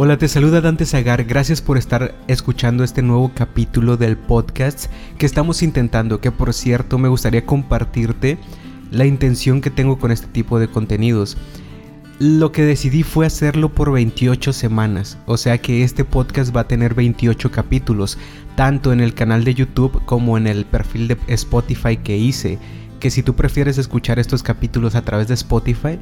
Hola, te saluda Dante Zagar, gracias por estar escuchando este nuevo capítulo del podcast que estamos intentando, que por cierto me gustaría compartirte la intención que tengo con este tipo de contenidos. Lo que decidí fue hacerlo por 28 semanas, o sea que este podcast va a tener 28 capítulos, tanto en el canal de YouTube como en el perfil de Spotify que hice, que si tú prefieres escuchar estos capítulos a través de Spotify,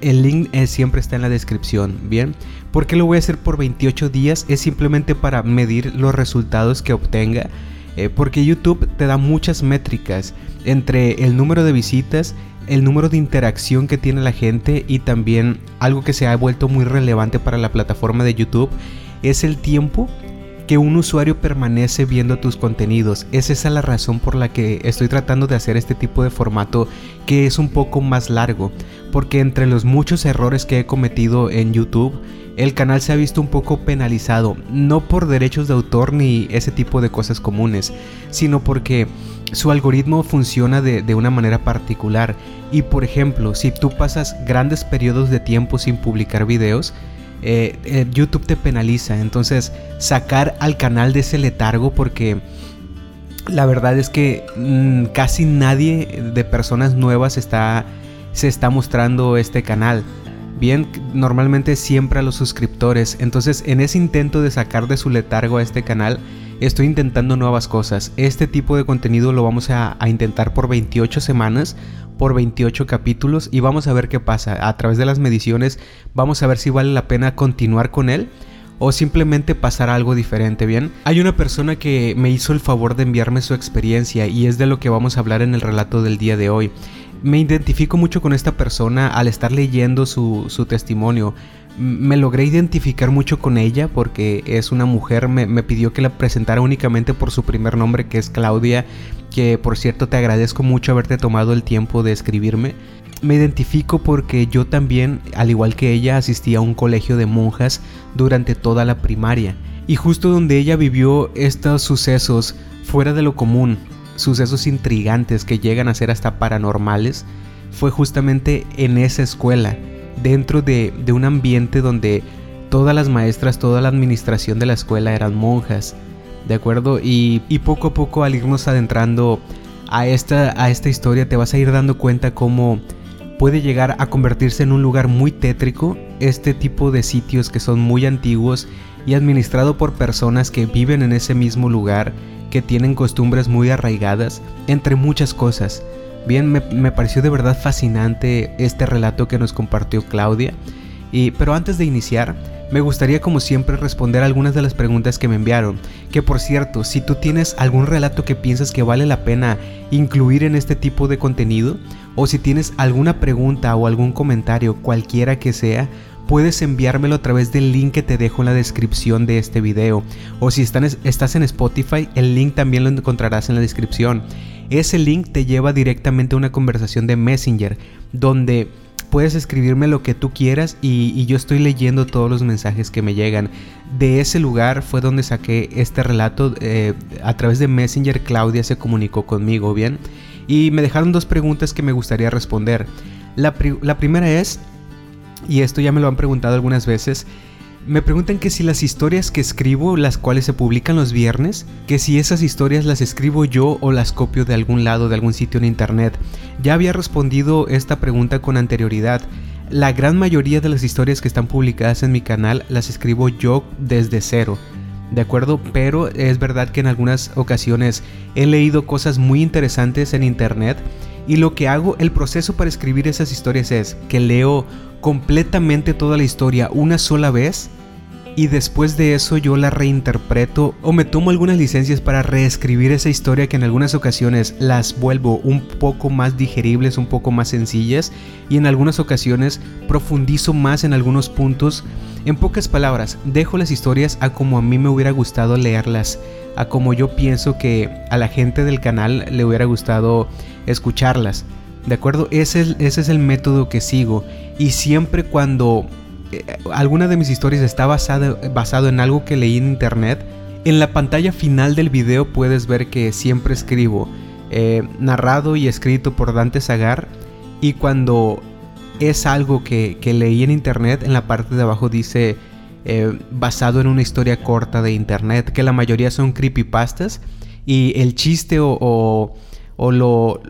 el link siempre está en la descripción, ¿bien? ¿Por qué lo voy a hacer por 28 días? Es simplemente para medir los resultados que obtenga. Eh, porque YouTube te da muchas métricas entre el número de visitas, el número de interacción que tiene la gente y también algo que se ha vuelto muy relevante para la plataforma de YouTube es el tiempo que un usuario permanece viendo tus contenidos. Es esa la razón por la que estoy tratando de hacer este tipo de formato que es un poco más largo. Porque entre los muchos errores que he cometido en YouTube, el canal se ha visto un poco penalizado, no por derechos de autor ni ese tipo de cosas comunes, sino porque su algoritmo funciona de, de, una manera particular. Y por ejemplo, si tú pasas grandes periodos de tiempo sin publicar videos, eh, eh, YouTube te penaliza. Entonces, sacar al canal de ese letargo porque la verdad es que mm, casi nadie de personas nuevas está, se está mostrando este canal. Bien, normalmente siempre a los suscriptores. Entonces, en ese intento de sacar de su letargo a este canal, estoy intentando nuevas cosas. Este tipo de contenido lo vamos a, a intentar por 28 semanas por 28 capítulos y vamos a ver qué pasa. A través de las mediciones vamos a ver si vale la pena continuar con él o simplemente pasar algo diferente, ¿bien? Hay una persona que me hizo el favor de enviarme su experiencia y es de lo que vamos a hablar en el relato del día de hoy. Me identifico mucho con esta persona al estar leyendo su testimonio me logré identificar mucho con ella porque es una mujer, me, pidió que la presentara únicamente por su primer nombre que es Claudia, que por cierto te agradezco mucho haberte tomado el tiempo de escribirme. Me identifico porque yo también, al igual que ella, asistí a un colegio de monjas durante toda la primaria. Y justo donde ella vivió estos sucesos fuera de lo común, sucesos intrigantes que llegan a ser hasta paranormales, fue justamente en esa escuela dentro de, un ambiente donde todas las maestras, toda la administración de la escuela eran monjas, ¿de acuerdo? Y, poco a poco al irnos adentrando a esta, a esta historia te vas a ir dando cuenta cómo puede llegar a convertirse en un lugar muy tétrico este tipo de sitios que son muy antiguos y administrado por personas que viven en ese mismo lugar, que tienen costumbres muy arraigadas, entre muchas cosas. Bien, me, pareció de verdad fascinante este relato que nos compartió Claudia. Y, pero antes de iniciar, me gustaría como siempre responder algunas de las preguntas que me enviaron. Que por cierto, si tú tienes algún relato que piensas que vale la pena incluir en este tipo de contenido, o si tienes alguna pregunta o algún comentario, cualquiera que sea, puedes enviármelo a través del link que te dejo en la descripción de este video. O si estás en Spotify, el link también lo encontrarás en la descripción. Ese link te lleva directamente a una conversación de Messenger, donde puedes escribirme lo que tú quieras y, yo estoy leyendo todos los mensajes que me llegan. De ese lugar fue donde saqué este relato. Eh, a través de Messenger, Claudia se comunicó conmigo, ¿bien? Y me dejaron dos preguntas que me gustaría responder. La, la primera es, y esto ya me lo han preguntado algunas veces, me preguntan que si las historias que escribo, las cuales se publican los viernes, que si esas historias las escribo yo o las copio de algún lado, de algún sitio en internet. Ya había respondido esta pregunta con anterioridad. La gran mayoría de las historias que están publicadas en mi canal las escribo yo desde cero. ¿De acuerdo? Pero es verdad que en algunas ocasiones he leído cosas muy interesantes en internet y lo que hago, el proceso para escribir esas historias es que leo completamente toda la historia una sola vez y después de eso yo la reinterpreto o me tomo algunas licencias para reescribir esa historia que en algunas ocasiones las vuelvo un poco más digeribles, un poco más sencillas y en algunas ocasiones profundizo más en algunos puntos. En pocas palabras, dejo las historias a como a mí me hubiera gustado leerlas, a como yo pienso que a la gente del canal le hubiera gustado escucharlas. ¿De acuerdo? Ese es, el método que sigo. Y siempre cuando alguna de mis historias está basada, basado en algo que leí en internet, en la pantalla final del video puedes ver que siempre escribo eh, narrado y escrito por Dante Zagar. Y cuando es algo que, que leí en internet, en la parte de abajo dice eh, basado en una historia corta de internet, que la mayoría son creepypastas y el chiste o, lo,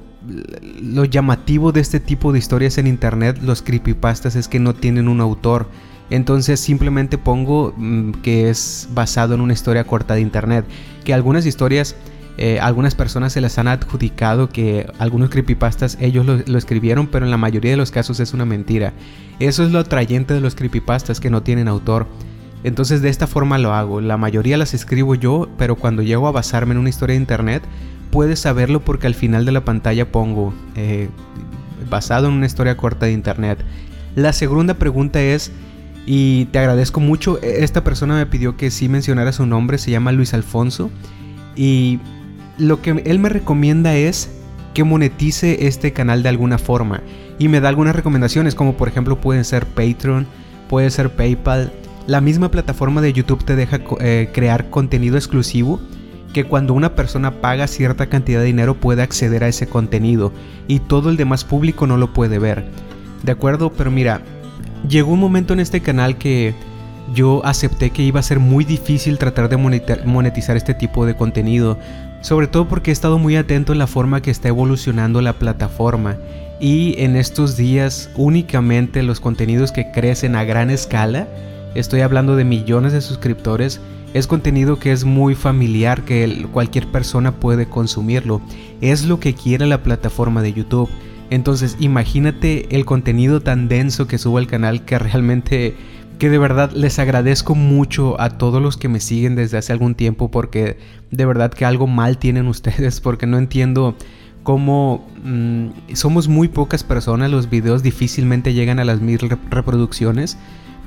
lo llamativo de este tipo de historias en internet, los creepypastas, es que no tienen un autor. Entonces simplemente pongo mm, que es basado en una historia corta de internet. Que algunas historias, eh, algunas personas se las han adjudicado que algunos creepypastas ellos lo, lo, escribieron, pero en la mayoría de los casos es una mentira. Eso es lo atrayente de los creepypastas que no tienen autor. Entonces de esta forma lo hago. La mayoría las escribo yo, pero cuando llego a basarme en una historia de internet, puedes saberlo porque al final de la pantalla pongo eh, basado en una historia corta de internet. La segunda pregunta es, y te agradezco mucho, e, esta persona me pidió que sí mencionara su nombre, se llama Luis Alfonso, y lo que él me recomienda es que monetice este canal de alguna forma. Y me da algunas recomendaciones, como por ejemplo pueden ser Patreon, puede ser PayPal. La misma plataforma de YouTube te deja eh, crear contenido exclusivo que cuando una persona paga cierta cantidad de dinero puede acceder a ese contenido y todo el demás público no lo puede ver. ¿De acuerdo? Pero mira, llegó un momento en este canal que yo acepté que iba a ser muy difícil tratar de monetizar este tipo de contenido, sobre todo porque he estado muy atento en la forma que está evolucionando la plataforma y en estos días únicamente los contenidos que crecen a gran escala, estoy hablando de millones de suscriptores, es contenido que es muy familiar, que cualquier persona puede consumirlo. Es lo que quiere la plataforma de YouTube. Entonces imagínate el contenido tan denso que subo al canal que realmente que de verdad les agradezco mucho a todos los que me siguen desde hace algún tiempo porque de verdad que algo mal tienen ustedes porque no entiendo cómo mm, somos muy pocas personas, los videos difícilmente llegan a las mil reproducciones,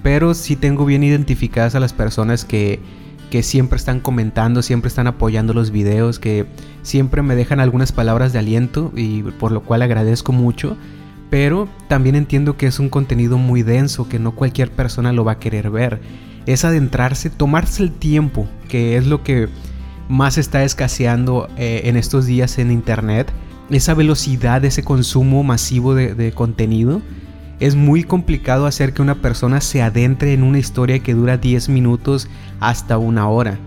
pero sí tengo bien identificadas a las personas que que siempre están comentando, siempre están apoyando los videos, que siempre me dejan algunas palabras de aliento y por lo cual agradezco mucho. Pero también entiendo que es un contenido muy denso, que no cualquier persona lo va a querer ver. Es adentrarse, tomarse el tiempo, que es lo que más está escaseando eh, en estos días en Internet. Esa velocidad, ese consumo masivo de, de contenido es muy complicado hacer que una persona se adentre en una historia que dura 10 minutos hasta una hora.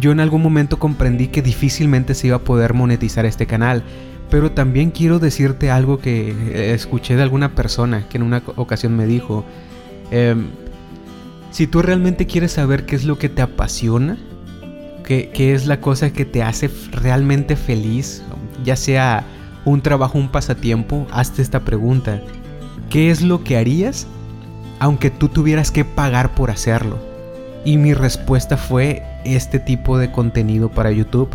Yo en algún momento comprendí que difícilmente se iba a poder monetizar este canal, pero también quiero decirte algo que escuché de alguna persona que en una ocasión me dijo, em, si tú realmente quieres saber qué es lo que te apasiona, qué, qué es la cosa que te hace realmente feliz, ya sea un trabajo, un pasatiempo, hazte esta pregunta. ¿Qué es lo que harías aunque tú tuvieras que pagar por hacerlo? Y mi respuesta fue este tipo de contenido para YouTube.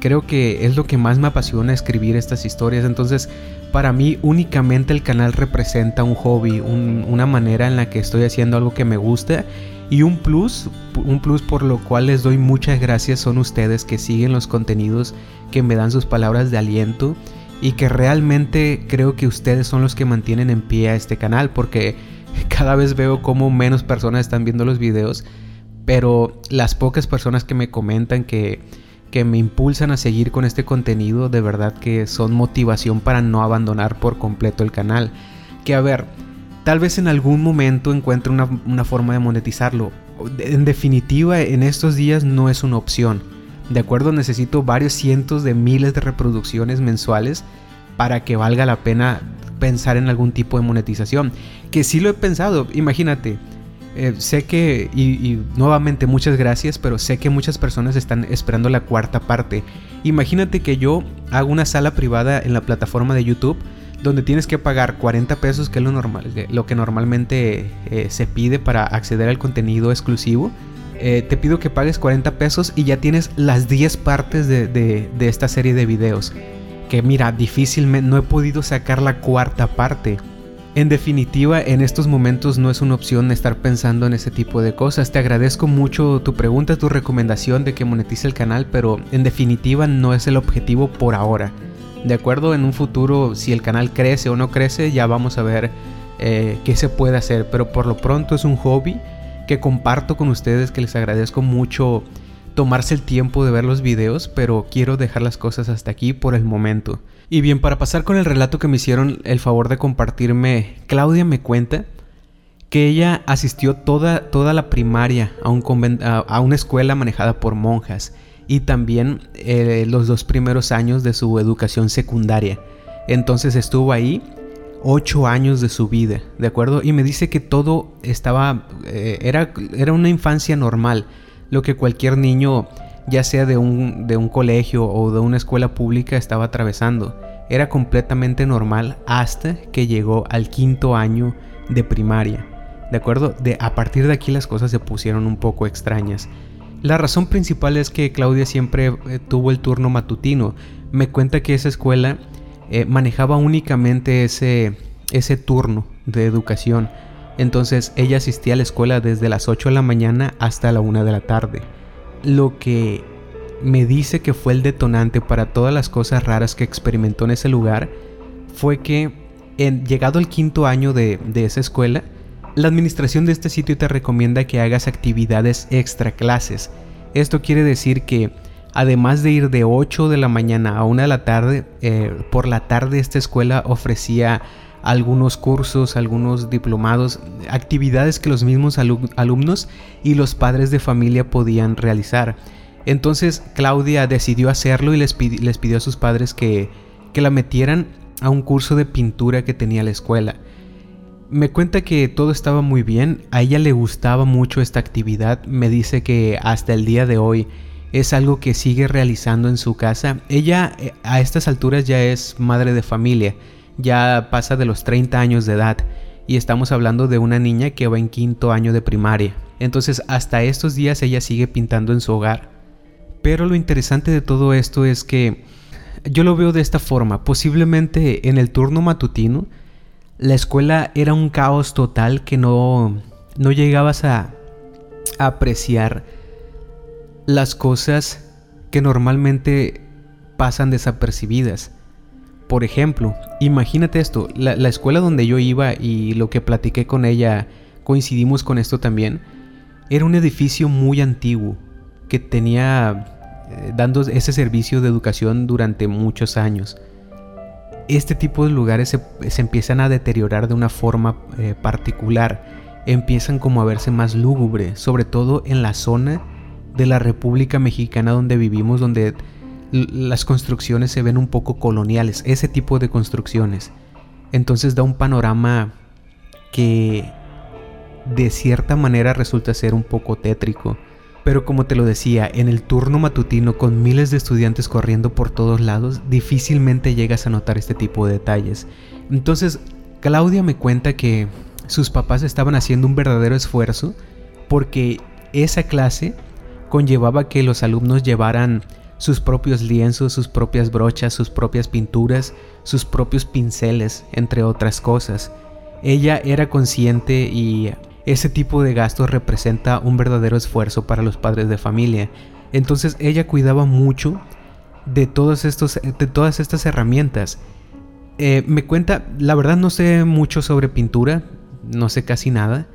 Creo que es lo que más me apasiona escribir estas historias. Entonces, para mí únicamente el canal representa un hobby, una manera en la que estoy haciendo algo que me gusta. Y un plus, un plus por lo cual les doy muchas gracias son ustedes que siguen los contenidos, que me dan sus palabras de aliento y que realmente creo que ustedes son los que mantienen en pie a este canal porque cada vez veo como menos personas están viendo los videos, pero las pocas personas que me comentan que, que me impulsan a seguir con este contenido de verdad que son motivación para no abandonar por completo el canal. Que a ver, tal vez en algún momento encuentre una, una forma de monetizarlo. En definitiva, en estos días no es una opción de acuerdo, necesito varios cientos de miles de reproducciones mensuales para que valga la pena pensar en algún tipo de monetización. Que sí lo he pensado, imagínate. Eh, sé que, y, nuevamente muchas gracias, pero sé que muchas personas están esperando la cuarta parte. Imagínate que yo hago una sala privada en la plataforma de YouTube donde tienes que pagar 40 pesos, que es lo, normal, lo que normalmente eh, se pide para acceder al contenido exclusivo. Eh, te pido que pagues 40 pesos y ya tienes las 10 partes de, esta serie de videos. Que mira, difícilmente no he podido sacar la cuarta parte. En definitiva, en estos momentos no es una opción estar pensando en ese tipo de cosas. Te agradezco mucho tu pregunta, tu recomendación de que monetice el canal, pero en definitiva no es el objetivo por ahora. De acuerdo, en un futuro, si el canal crece o no crece, ya vamos a ver eh, qué se puede hacer. Pero por lo pronto es un hobby que comparto con ustedes, que les agradezco mucho tomarse el tiempo de ver los videos, pero quiero dejar las cosas hasta aquí por el momento. Y bien, para pasar con el relato que me hicieron el favor de compartirme, Claudia me cuenta que ella asistió toda, toda la primaria a, un a, una escuela manejada por monjas y también eh, los dos primeros años de su educación secundaria. Entonces estuvo ahí ocho años de su vida, ¿de acuerdo? Y me dice que todo estaba, eh, era, era una infancia normal, lo que cualquier niño, ya sea de un, de un colegio o de una escuela pública, estaba atravesando. Era completamente normal hasta que llegó al quinto año de primaria. ¿De acuerdo? De, a partir de aquí las cosas se pusieron un poco extrañas. La razón principal es que Claudia siempre eh, tuvo el turno matutino. Me cuenta que esa escuela eh, manejaba únicamente ese, ese turno de educación. Entonces ella asistía a la escuela desde las 8 de la mañana hasta la 1 de la tarde. Lo que me dice que fue el detonante para todas las cosas raras que experimentó en ese lugar fue que en, llegado el quinto año de, de esa escuela, la administración de este sitio te recomienda que hagas actividades extra clases. Esto quiere decir que Además de ir de 8 de la mañana a 1 de la tarde, eh, por la tarde esta escuela ofrecía algunos cursos, algunos diplomados, actividades que los mismos alumnos y los padres de familia podían realizar. Entonces Claudia decidió hacerlo y les, pidió a sus padres que, que la metieran a un curso de pintura que tenía la escuela. Me cuenta que todo estaba muy bien, a ella le gustaba mucho esta actividad, me dice que hasta el día de hoy es algo que sigue realizando en su casa. Ella eh, a estas alturas ya es madre de familia, ya pasa de los 30 años de edad y estamos hablando de una niña que va en quinto año de primaria. Entonces hasta estos días ella sigue pintando en su hogar. Pero lo interesante de todo esto es que yo lo veo de esta forma. Posiblemente en el turno matutino la escuela era un caos total que no, no llegabas a, a apreciar las cosas que normalmente pasan desapercibidas. Por ejemplo, imagínate esto, la, escuela donde yo iba y lo que platiqué con ella, coincidimos con esto también, era un edificio muy antiguo que tenía eh, dando ese servicio de educación durante muchos años. Este tipo de lugares se, empiezan a deteriorar de una forma eh, particular, empiezan como a verse más lúgubre, sobre todo en la zona de la República Mexicana donde vivimos, donde las construcciones se ven un poco coloniales, ese tipo de construcciones. Entonces da un panorama que de cierta manera resulta ser un poco tétrico. Pero como te lo decía, en el turno matutino con miles de estudiantes corriendo por todos lados, difícilmente llegas a notar este tipo de detalles. Entonces, Claudia me cuenta que sus papás estaban haciendo un verdadero esfuerzo porque esa clase conllevaba que los alumnos llevaran sus propios lienzos, sus propias brochas, sus propias pinturas, sus propios pinceles, entre otras cosas. Ella era consciente y ese tipo de gastos representa un verdadero esfuerzo para los padres de familia. Entonces ella cuidaba mucho de, estos, de todas estas herramientas. Eh, me cuenta, la verdad no sé mucho sobre pintura, no sé casi nada,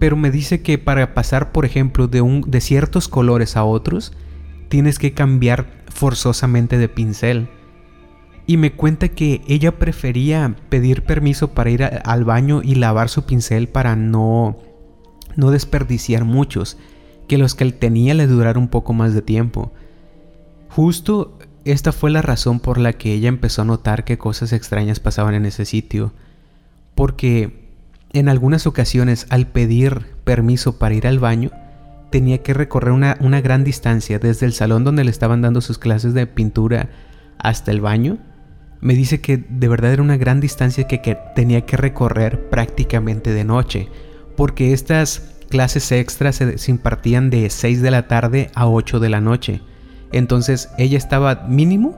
pero me dice que para pasar, por ejemplo, de, un, de ciertos colores a otros, tienes que cambiar forzosamente de pincel. Y me cuenta que ella prefería pedir permiso para ir al baño y lavar su pincel para no, no desperdiciar muchos, que los que él tenía le durara un poco más de tiempo. Justo esta fue la razón por la que ella empezó a notar que cosas extrañas pasaban en ese sitio. Porque en algunas ocasiones, al pedir permiso para ir al baño, tenía que recorrer una, gran distancia desde el salón donde le estaban dando sus clases de pintura hasta el baño. Me dice que de verdad era una gran distancia que, tenía que recorrer prácticamente de noche, porque estas clases extras se, impartían de 6 de la tarde a 8 de la noche. Entonces ella estaba mínimo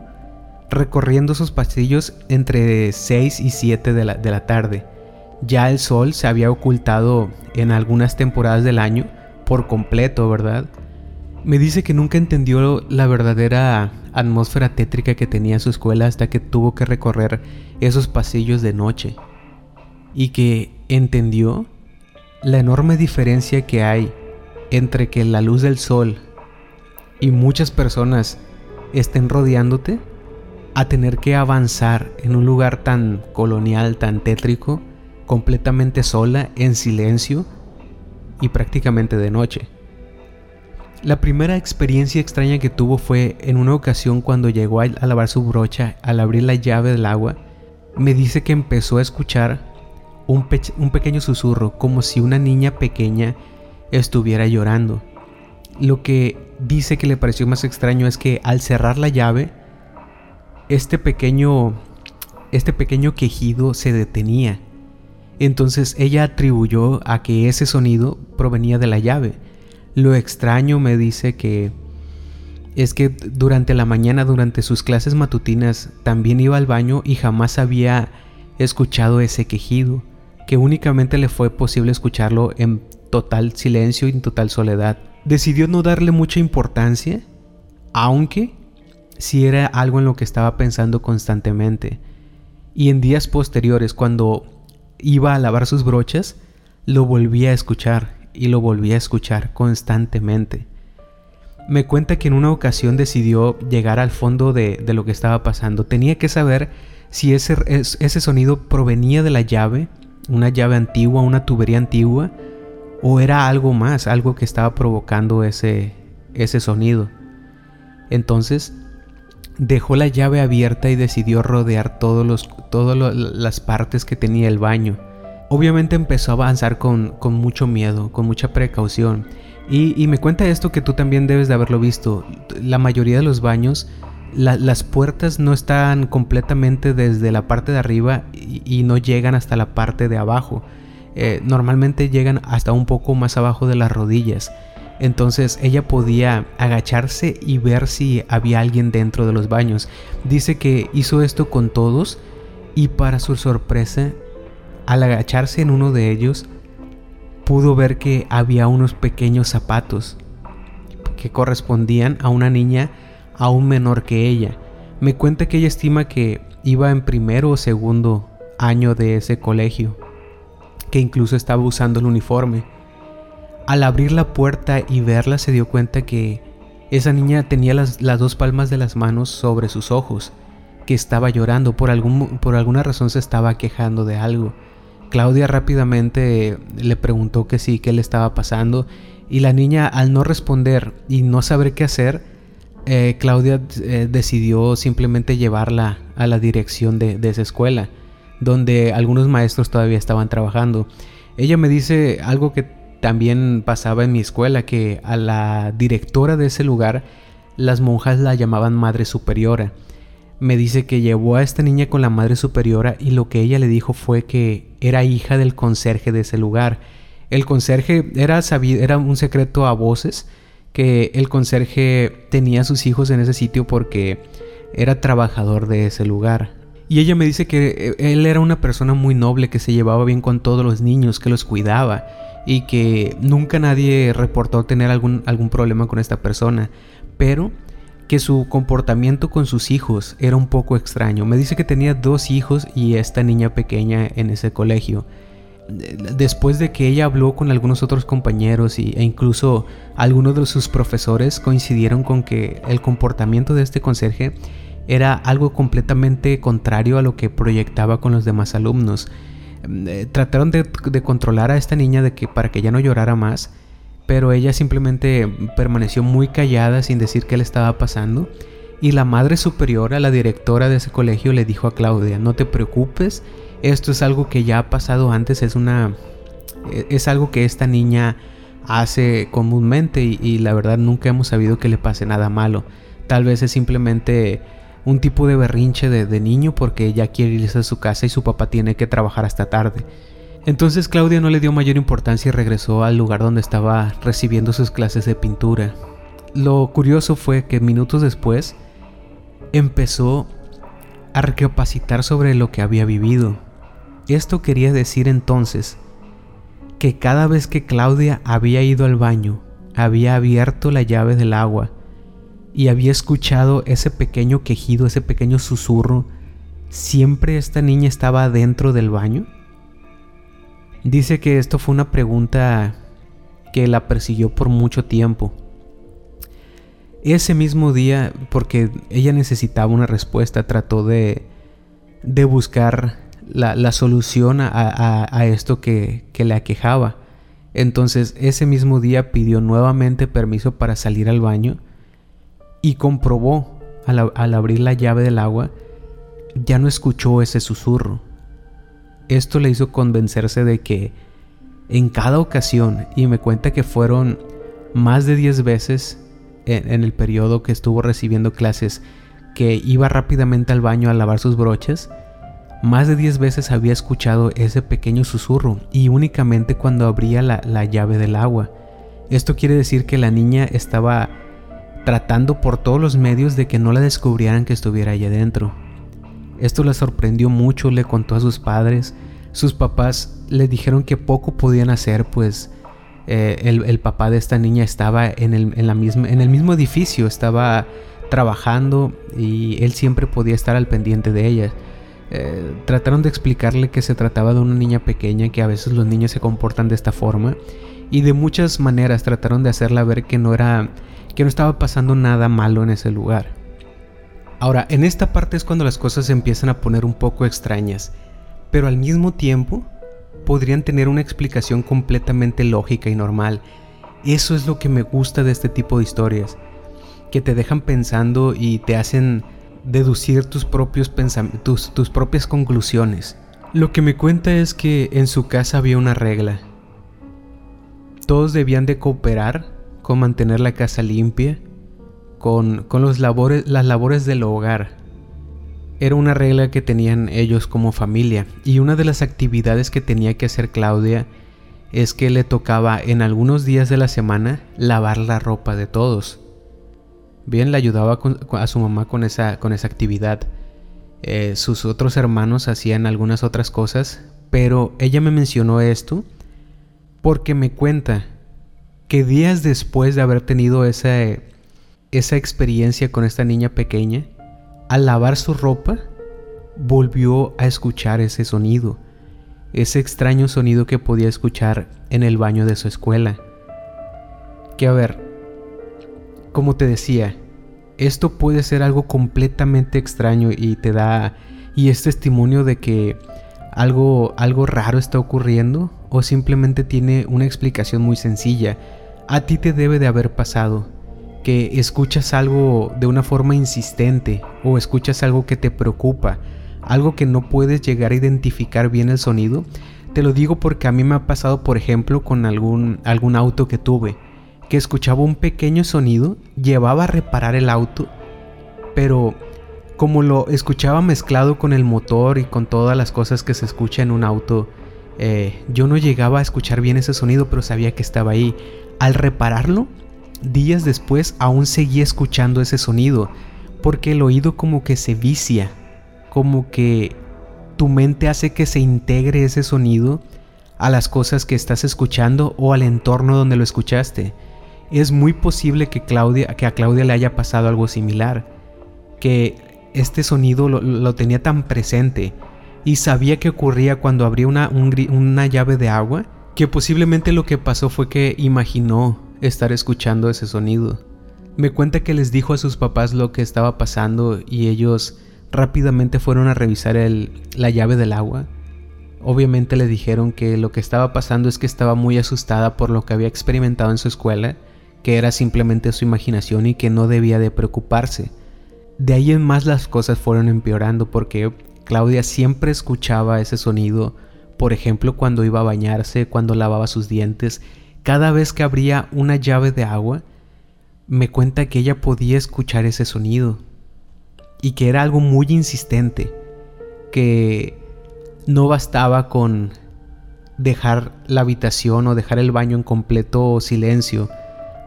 recorriendo sus pasillos entre 6 y 7 de la, de la tarde ya el sol se había ocultado en algunas temporadas del año por completo, ¿verdad? Me dice que nunca entendió la verdadera atmósfera tétrica que tenía su escuela hasta que tuvo que recorrer esos pasillos de noche. Y que entendió la enorme diferencia que hay entre que la luz del sol y muchas personas estén rodeándote a tener que avanzar en un lugar tan colonial, tan tétrico, completamente sola, en silencio y prácticamente de noche. La primera experiencia extraña que tuvo fue en una ocasión cuando llegó a, lavar su brocha al abrir la llave del agua. Me dice que empezó a escuchar un, pequeño susurro como si una niña pequeña estuviera llorando. Lo que dice que le pareció más extraño es que al cerrar la llave, este pequeño, este pequeño quejido se detenía. Entonces ella atribuyó a que ese sonido provenía de la llave. Lo extraño me dice que es que durante la mañana, durante sus clases matutinas, también iba al baño y jamás había escuchado ese quejido, que únicamente le fue posible escucharlo en total silencio y en total soledad. Decidió no darle mucha importancia, aunque si era algo en lo que estaba pensando constantemente. Y en días posteriores, cuando iba a lavar sus brochas, lo volvía a escuchar y lo volvía a escuchar constantemente. Me cuenta que en una ocasión decidió llegar al fondo de, lo que estaba pasando. Tenía que saber si ese, ese sonido provenía de la llave, una llave antigua, una tubería antigua, o era algo más, algo que estaba provocando ese, ese sonido. Entonces dejó la llave abierta y decidió rodear todos los, todas las partes que tenía el baño. Obviamente empezó a avanzar con, mucho miedo, con mucha precaución. Y, me cuenta esto que tú también debes de haberlo visto. La mayoría de los baños, las puertas no están completamente desde la parte de arriba y, no llegan hasta la parte de abajo. Eh, normalmente llegan hasta un poco más abajo de las rodillas. Entonces ella podía agacharse y ver si había alguien dentro de los baños. Dice que hizo esto con todos y para su sorpresa, al agacharse en uno de ellos, pudo ver que había unos pequeños zapatos que correspondían a una niña aún menor que ella. Me cuenta que ella estima que iba en primero o segundo año de ese colegio, que incluso estaba usando el uniforme. Al abrir la puerta y verla se dio cuenta que esa niña tenía las, dos palmas de las manos sobre sus ojos, que estaba llorando, por, algún, por alguna razón se estaba quejando de algo. Claudia rápidamente le preguntó que sí, qué le estaba pasando, y la niña al no responder y no saber qué hacer, eh, Claudia eh, decidió simplemente llevarla a la dirección de, de esa escuela, donde algunos maestros todavía estaban trabajando. Ella me dice algo que también pasaba en mi escuela que a la directora de ese lugar las monjas la llamaban madre superiora. Me dice que llevó a esta niña con la madre superiora y lo que ella le dijo fue que era hija del conserje de ese lugar. El conserje era, era un secreto a voces que el conserje tenía sus hijos en ese sitio porque era trabajador de ese lugar. Y ella me dice que eh, él era una persona muy noble, que se llevaba bien con todos los niños, que los cuidaba y que nunca nadie reportó tener algún, algún problema con esta persona, pero que su comportamiento con sus hijos era un poco extraño. Me dice que tenía dos hijos y esta niña pequeña en ese colegio. Después de que ella habló con algunos otros compañeros e incluso algunos de sus profesores coincidieron con que el comportamiento de este conserje era algo completamente contrario a lo que proyectaba con los demás alumnos. Eh, trataron de, controlar a esta niña de que para que ella no llorara más, pero ella simplemente permaneció muy callada sin decir qué le estaba pasando. Y la madre superiora, la directora de ese colegio, le dijo a Claudia, no te preocupes, esto es algo que ya ha pasado antes, es una e, es algo que esta niña hace comúnmente y la verdad nunca hemos sabido que le pase nada malo. Tal vez es simplemente un tipo de berrinche de, niño porque ella quiere irse a su casa y su papá tiene que trabajar hasta tarde. Entonces Claudia no le dio mayor importancia y regresó al lugar donde estaba recibiendo sus clases de pintura. Lo curioso fue que minutos después empezó a recapacitar sobre lo que había vivido. Esto quería decir entonces que cada vez que Claudia había ido al baño, había abierto la llave del agua y había escuchado ese pequeño quejido, ese pequeño susurro, ¿siempre esta niña estaba dentro del baño? Dice que esto fue una pregunta que la persiguió por mucho tiempo. Ese mismo día, porque ella necesitaba una respuesta, trató de, de buscar la, solución a, esto que, que le aquejaba. Entonces ese mismo día pidió nuevamente permiso para salir al baño y comprobó al, abrir la llave del agua, ya no escuchó ese susurro. Esto le hizo convencerse de que en cada ocasión, y me cuenta que fueron más de 10 veces en, el periodo que estuvo recibiendo clases, que iba rápidamente al baño a lavar sus broches, más de 10 veces había escuchado ese pequeño susurro y únicamente cuando abría la, llave del agua. Esto quiere decir que la niña estaba tratando por todos los medios de que no la descubrieran que estuviera allá adentro. Esto la sorprendió mucho, le contó a sus padres. Sus papás le dijeron que poco podían hacer, pues eh, el, papá de esta niña estaba en el, en la misma, en el mismo edificio, estaba trabajando y él siempre podía estar al pendiente de ella. Eh, trataron de explicarle que se trataba de una niña pequeña, que a veces los niños se comportan de esta forma, y de muchas maneras trataron de hacerla ver que no era que no estaba pasando nada malo en ese lugar. Ahora, en esta parte es cuando las cosas se empiezan a poner un poco extrañas, pero al mismo tiempo podrían tener una explicación completamente lógica y normal. Eso es lo que me gusta de este tipo de historias, que te dejan pensando y te hacen deducir tus propios tus, tus propias conclusiones. Lo que me cuenta es que en su casa había una regla. Todos debían de cooperar con mantener la casa limpia, con, los labores, las labores del hogar. Era una regla que tenían ellos como familia y una de las actividades que tenía que hacer Claudia es que le tocaba en algunos días de la semana lavar la ropa de todos. Bien, le ayudaba a su mamá con esa, con esa actividad. Eh, sus otros hermanos hacían algunas otras cosas, pero ella me mencionó esto porque me cuenta que días después de haber tenido esa, experiencia con esta niña pequeña, al lavar su ropa, volvió a escuchar ese sonido, ese extraño sonido que podía escuchar en el baño de su escuela. Que a ver, como te decía, esto puede ser algo completamente extraño y te da y es testimonio de que algo algo raro está ocurriendo o simplemente tiene una explicación muy sencilla a ti te debe de haber pasado que escuchas algo de una forma insistente o escuchas algo que te preocupa, algo que no puedes llegar a identificar bien el sonido. Te lo digo porque a mí me ha pasado, por ejemplo, con algún, algún auto que tuve, que escuchaba un pequeño sonido, llevaba a reparar el auto, pero como lo escuchaba mezclado con el motor y con todas las cosas que se escucha en un auto, eh, yo no llegaba a escuchar bien ese sonido, pero sabía que estaba ahí. Al repararlo, días después aún seguía escuchando ese sonido, porque el oído como que se vicia, como que tu mente hace que se integre ese sonido a las cosas que estás escuchando o al entorno donde lo escuchaste. Es muy posible que, Claudia, que a Claudia le haya pasado algo similar, que este sonido lo, tenía tan presente y sabía que ocurría cuando abría una, una llave de agua que posiblemente lo que pasó fue que imaginó estar escuchando ese sonido. Me cuenta que les dijo a sus papás lo que estaba pasando y ellos rápidamente fueron a revisar la llave del agua. Obviamente le dijeron que lo que estaba pasando es que estaba muy asustada por lo que había experimentado en su escuela, que era simplemente su imaginación y que no debía de preocuparse. De ahí en más las cosas fueron empeorando porque Claudia siempre escuchaba ese sonido por ejemplo, cuando iba a bañarse, cuando lavaba sus dientes, cada vez que abría una llave de agua, me cuenta que ella podía escuchar ese sonido y que era algo muy insistente, que no bastaba con dejar la habitación o dejar el baño en completo silencio,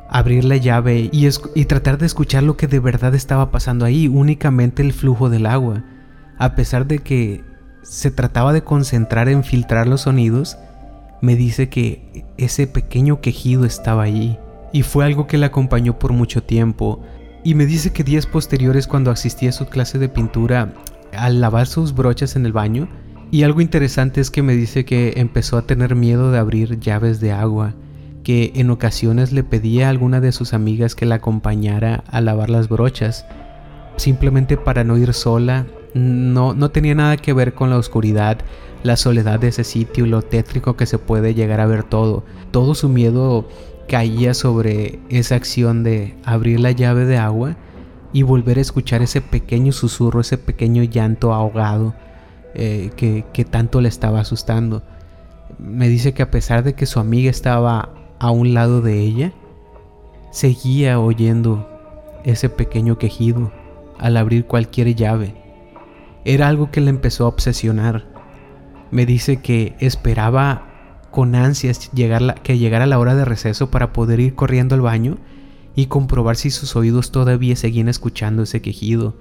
abrir la llave y, y, tratar de escuchar lo que de verdad estaba pasando ahí, únicamente el flujo del agua, a pesar de que se trataba de concentrar en filtrar los sonidos, me dice que ese pequeño quejido estaba allí y fue algo que le acompañó por mucho tiempo. Y me dice que días posteriores cuando asistía a su clase de pintura, al lavar sus brochas en el baño, y algo interesante es que me dice que empezó a tener miedo de abrir llaves de agua, que en ocasiones le pedía a alguna de sus amigas que la acompañara a lavar las brochas, simplemente para no ir sola no, no tenía nada que ver con la oscuridad, la soledad de ese sitio lo tétrico que se puede llegar a ver todo. Todo su miedo caía sobre esa acción de abrir la llave de agua y volver a escuchar ese pequeño susurro, ese pequeño llanto ahogado eh, que, que tanto le estaba asustando. Me dice que a pesar de que su amiga estaba a un lado de ella, seguía oyendo ese pequeño quejido al abrir cualquier llave. Era algo que le empezó a obsesionar. Me dice que esperaba con ansias llegar que llegara la hora de receso para poder ir corriendo al baño y comprobar si sus oídos todavía seguían escuchando ese quejido.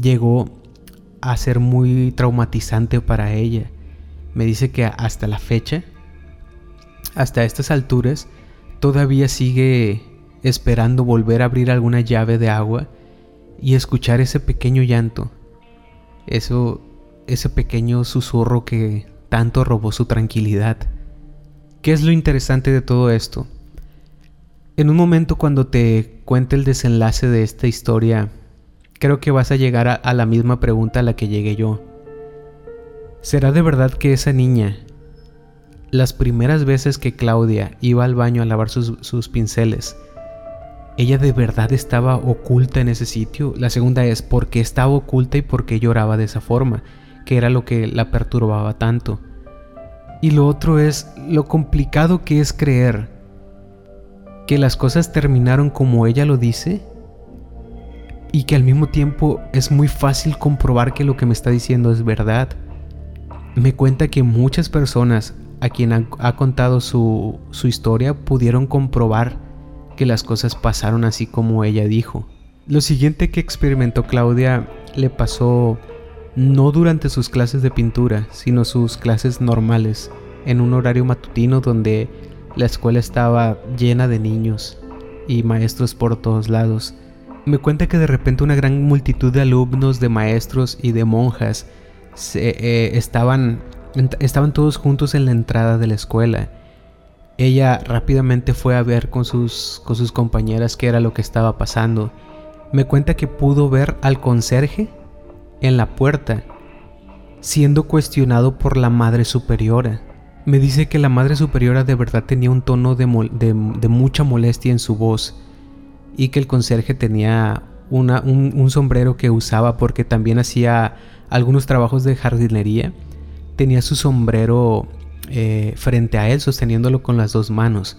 Llegó a ser muy traumatizante para ella. Me dice que hasta la fecha, hasta estas alturas, todavía sigue esperando volver a abrir alguna llave de agua y escuchar ese pequeño llanto. Eso, ese pequeño susurro que tanto robó su tranquilidad. ¿Qué es lo interesante de todo esto? En un momento cuando te cuente el desenlace de esta historia, creo que vas a llegar a, la misma pregunta a la que llegué yo. ¿Será de verdad que esa niña, las primeras veces que Claudia iba al baño a lavar sus, sus pinceles, ella de verdad estaba oculta en ese sitio? La segunda es, ¿por qué estaba oculta y por qué lloraba de esa forma? Que era lo que la perturbaba tanto. Y lo otro es lo complicado que es creer que las cosas terminaron como ella lo dice y que al mismo tiempo es muy fácil comprobar que lo que me está diciendo es verdad. Me cuenta que muchas personas a quien ha, contado su, su historia pudieron comprobar que las cosas pasaron así como ella dijo. Lo siguiente que experimentó Claudia le pasó no durante sus clases de pintura, sino sus clases normales, en un horario matutino donde la escuela estaba llena de niños y maestros por todos lados. Me cuenta que de repente una gran multitud de alumnos, de maestros y de monjas eh, estaban, estaban todos juntos en la entrada de la escuela. Ella rápidamente fue a ver con sus, con sus compañeras qué era lo que estaba pasando. Me cuenta que pudo ver al conserje en la puerta, siendo cuestionado por la madre superiora. Me dice que la Madre Superiora de verdad tenía un tono de, mucha molestia en su voz y que el conserje tenía un, sombrero que usaba porque también hacía algunos trabajos de jardinería. Tenía su sombrero eh, frente a él sosteniéndolo con las dos manos.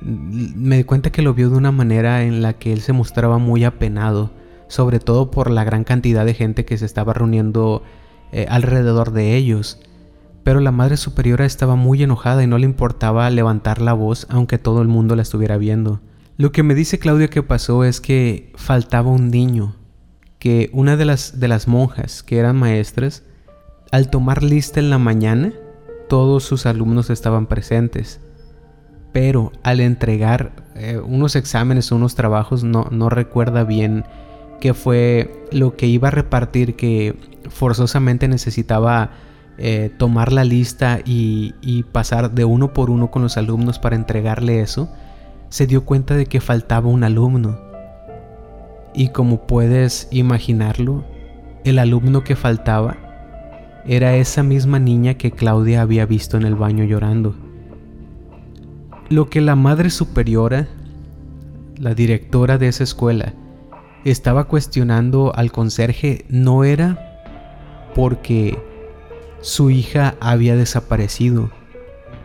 Me di cuenta que lo vio de una manera en la que él se mostraba muy apenado, sobre todo por la gran cantidad de gente que se estaba reuniendo eh, alrededor de ellos. Pero la Madre Superiora estaba muy enojada y no le importaba levantar la voz aunque todo el mundo la estuviera viendo. Lo que me dice Claudia que pasó es que faltaba un niño, que una de las, de las monjas que eran maestras, al tomar lista en la mañana, todos sus alumnos estaban presentes. Pero al entregar eh, unos exámenes o unos trabajos, no, recuerda bien qué fue lo que iba a repartir que forzosamente necesitaba eh, tomar la lista y pasar de uno por uno con los alumnos para entregarle eso, se dio cuenta de que faltaba un alumno. Y como puedes imaginarlo, el alumno que faltaba era esa misma niña que Claudia había visto en el baño llorando. Lo que la madre superiora, la directora de esa escuela, estaba cuestionando al conserje no era porque su hija había desaparecido,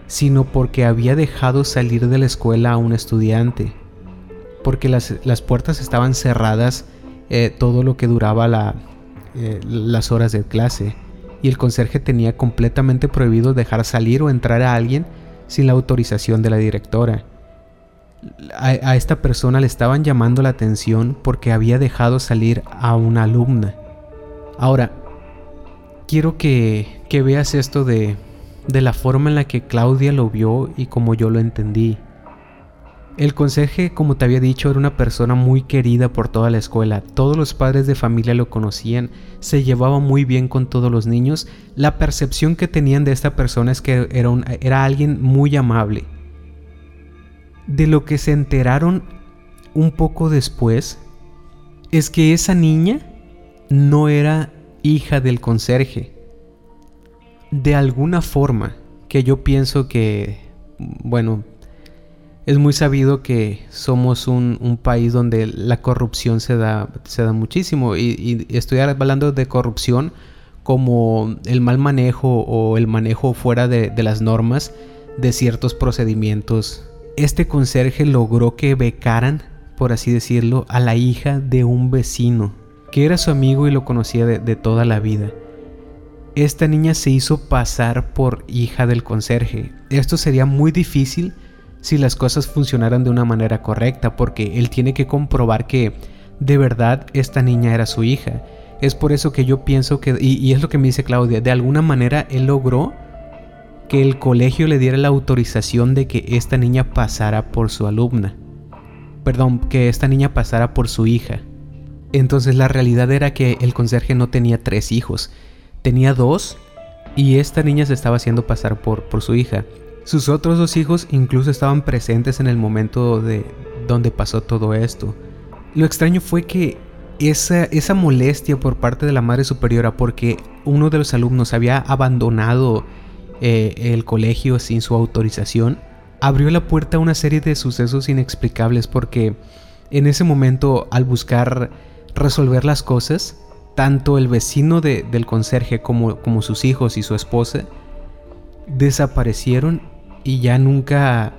sino porque había dejado salir de la escuela a un estudiante, porque las, puertas estaban cerradas eh, todo lo que duraba eh, las horas de clase, y el conserje tenía completamente prohibido dejar salir o entrar a alguien sin la autorización de la directora. a esta persona le estaban llamando la atención porque había dejado salir a una alumna. Ahora, quiero que, veas esto de, de la forma en la que Claudia lo vio y como yo lo entendí. El conserje, como te había dicho, era una persona muy querida por toda la escuela. Todos los padres de familia lo conocían, se llevaba muy bien con todos los niños. La percepción que tenían de esta persona es que era, alguien muy amable. De lo que se enteraron un poco después es que esa niña no era hija del conserje. De alguna forma, que yo pienso que, bueno, es muy sabido que somos un, país donde la corrupción se da, se da muchísimo. Y, estoy hablando de corrupción como el mal manejo o el manejo fuera de, de las normas de ciertos procedimientos. Este conserje logró que becaran, por así decirlo, a la hija de un vecino, que era su amigo y lo conocía de, toda la vida. Esta niña se hizo pasar por hija del conserje. Esto sería muy difícil si las cosas funcionaran de una manera correcta, porque él tiene que comprobar que de verdad esta niña era su hija. Es por eso que yo pienso que, y, es lo que me dice Claudia, de alguna manera él logró que el colegio le diera la autorización de que esta niña pasara por su alumna. Perdón, que esta niña pasara por su hija. Entonces la realidad era que el conserje no tenía tres hijos, tenía dos y esta niña se estaba haciendo pasar por, por su hija. Sus otros dos hijos incluso estaban presentes en el momento de donde pasó todo esto. Lo extraño fue que esa, esa molestia por parte de la madre superiora porque uno de los alumnos había abandonado eh, el colegio sin su autorización, abrió la puerta a una serie de sucesos inexplicables porque en ese momento al buscar resolver las cosas, tanto el vecino del conserje como, como sus hijos y su esposa desaparecieron y ya nunca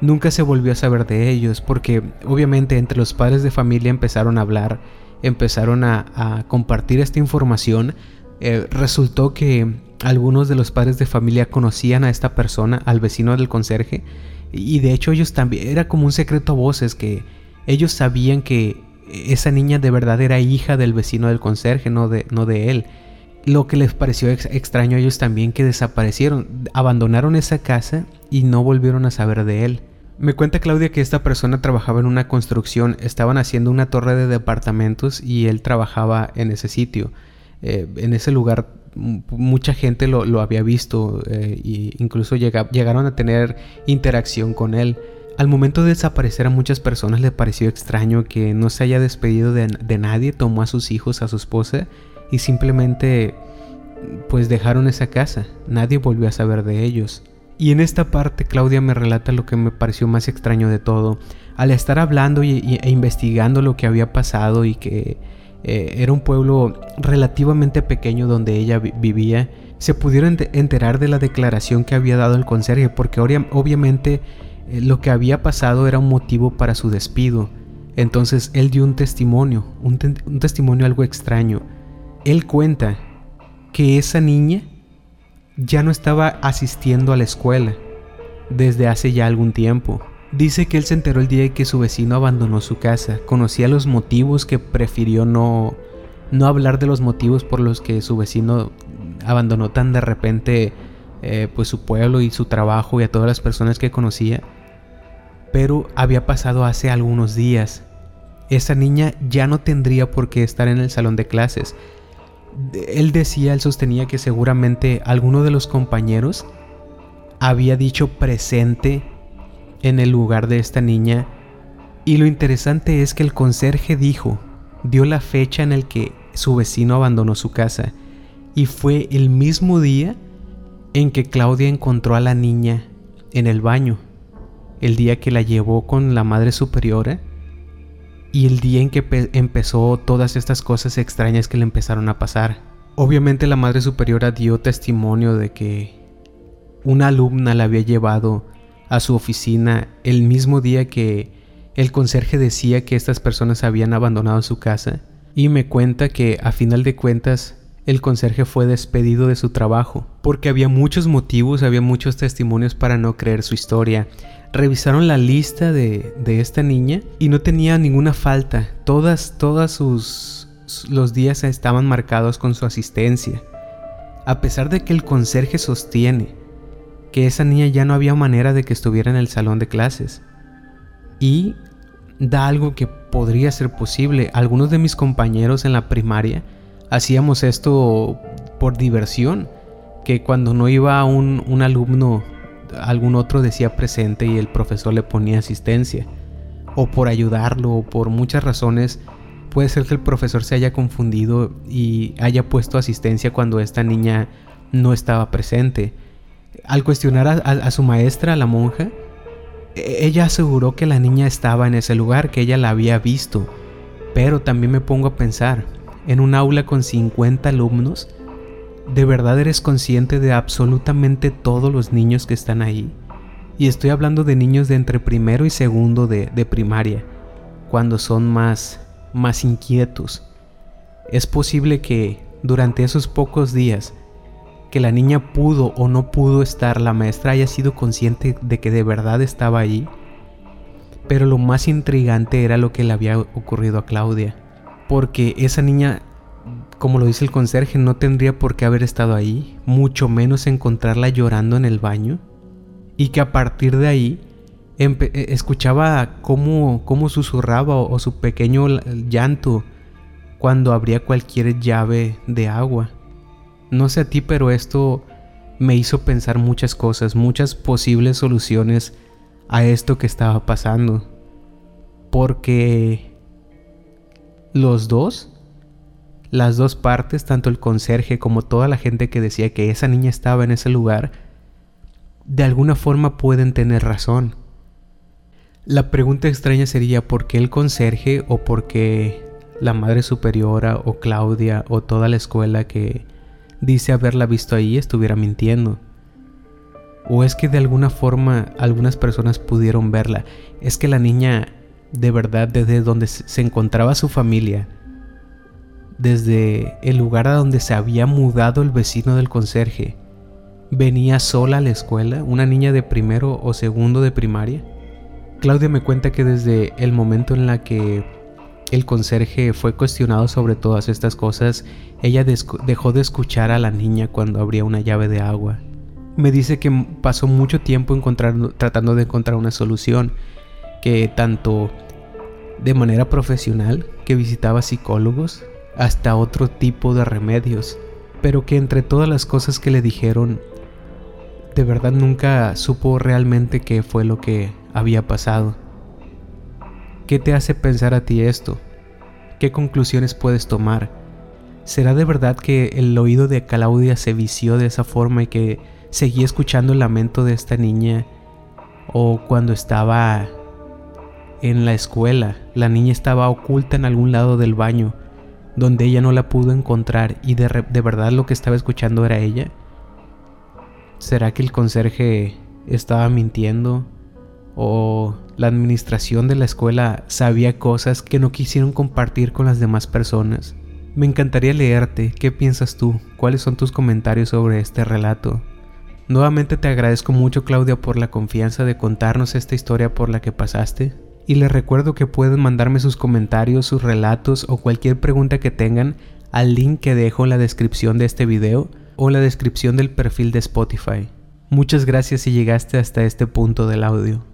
nunca se volvió a saber de ellos porque obviamente entre los padres de familia empezaron a hablar, empezaron a, compartir esta información. Eh, resultó que algunos de los padres de familia conocían a esta persona, al vecino del conserje, y de hecho ellos también, era como un secreto a voces que ellos sabían que esa niña de verdad era hija del vecino del conserje, no de, no de él. Lo que les pareció extraño a ellos también que desaparecieron, abandonaron esa casa y no volvieron a saber de él. Me cuenta Claudia que esta persona trabajaba en una construcción, estaban haciendo una torre de departamentos y él trabajaba en ese sitio. Eh, en ese lugar mucha gente lo, había visto e incluso llegaron a tener interacción con él. Al momento de desaparecer a muchas personas le pareció extraño que no se haya despedido de, nadie, tomó a sus hijos, a su esposa y simplemente pues dejaron esa casa. Nadie volvió a saber de ellos. Y en esta parte Claudia me relata lo que me pareció más extraño de todo. Al estar hablando e investigando lo que había pasado y que eh, era un pueblo relativamente pequeño donde ella vivía, se pudieron enterar de la declaración que había dado el conserje, porque obviamente eh, lo que había pasado era un motivo para su despido. Entonces él dio un testimonio, un testimonio algo extraño. Él cuenta que esa niña ya no estaba asistiendo a la escuela desde hace ya algún tiempo. Dice que él se enteró el día que su vecino abandonó su casa. Conocía los motivos que prefirió no, no hablar de los motivos por los que su vecino abandonó tan de repente eh, pues su pueblo y su trabajo y a todas las personas que conocía. Pero había pasado hace algunos días. Esa niña ya no tendría por qué estar en el salón de clases. Él decía, él sostenía que seguramente alguno de los compañeros había dicho presente en el lugar de esta niña. Y lo interesante es que el conserje dijo, dio la fecha en el que su vecino abandonó su casa. Y fue el mismo día en que Claudia encontró a la niña en el baño, el día que la llevó con la madre superiora y el día en que empezó todas estas cosas extrañas que le empezaron a pasar. Obviamente la madre superiora dio testimonio de que una alumna la había llevado a su oficina el mismo día que el conserje decía que estas personas habían abandonado su casa y me cuenta que a final de cuentas el conserje fue despedido de su trabajo porque había muchos motivos, había muchos testimonios para no creer su historia. Revisaron la lista de, de esta niña y no tenía ninguna falta. Todas, todas sus los días estaban marcados con su asistencia. A pesar de que el conserje sostiene que esa niña ya no había manera de que estuviera en el salón de clases. Y da algo que podría ser posible. Algunos de mis compañeros en la primaria hacíamos esto por diversión, que cuando no iba un, un alumno, algún otro decía presente y el profesor le ponía asistencia, o por ayudarlo, o por muchas razones, puede ser que el profesor se haya confundido y haya puesto asistencia cuando esta niña no estaba presente. Al cuestionar a, su maestra, la monja, e, ella aseguró que la niña estaba en ese lugar, que ella la había visto. Pero también me pongo a pensar, en un aula con 50 alumnos, ¿de verdad eres consciente de absolutamente todos los niños que están ahí? Y estoy hablando de niños de entre primero y segundo de, de primaria, cuando son más, más inquietos. Es posible que durante esos pocos días que la niña pudo o no pudo estar, la maestra haya sido consciente de que de verdad estaba ahí. Pero lo más intrigante era lo que le había ocurrido a Claudia. Porque esa niña, como lo dice el conserje, no tendría por qué haber estado ahí, mucho menos encontrarla llorando en el baño. Y que a partir de ahí e, escuchaba cómo, cómo susurraba o su pequeño llanto cuando abría cualquier llave de agua. No sé a ti, pero esto me hizo pensar muchas cosas, muchas posibles soluciones a esto que estaba pasando. Porque los dos, las dos partes, tanto el conserje como toda la gente que decía que esa niña estaba en ese lugar, de alguna forma pueden tener razón. La pregunta extraña sería por qué el conserje o por qué la madre superiora o Claudia o toda la escuela que dice haberla visto ahí estuviera mintiendo. O es que de alguna forma algunas personas pudieron verla. Es que la niña, de verdad, desde donde se encontraba su familia, desde el lugar a donde se había mudado el vecino del conserje, venía sola a la escuela, una niña de primero o segundo de primaria. Claudia me cuenta que desde el momento en la que el conserje fue cuestionado sobre todas estas cosas, ella dejó de escuchar a la niña cuando abría una llave de agua. Me dice que pasó mucho tiempo tratando de encontrar una solución, que tanto de manera profesional, que visitaba psicólogos, hasta otro tipo de remedios, pero que entre todas las cosas que le dijeron, de verdad nunca supo realmente qué fue lo que había pasado. ¿Qué te hace pensar a ti esto? ¿Qué conclusiones puedes tomar? ¿Será de verdad que el oído de Claudia se vició de esa forma y que seguía escuchando el lamento de esta niña? ¿O cuando estaba en la escuela, la niña estaba oculta en algún lado del baño, donde ella no la pudo encontrar y de, de verdad lo que estaba escuchando era ella? ¿Será que el conserje estaba mintiendo? ¿O la administración de la escuela sabía cosas que no quisieron compartir con las demás personas. Me encantaría leerte, ¿qué piensas tú? ¿Cuáles son tus comentarios sobre este relato? Nuevamente te agradezco mucho Claudia por la confianza de contarnos esta historia por la que pasaste y les recuerdo que pueden mandarme sus comentarios, sus relatos o cualquier pregunta que tengan al link que dejo en la descripción de este video o la descripción del perfil de Spotify. Muchas gracias si llegaste hasta este punto del audio.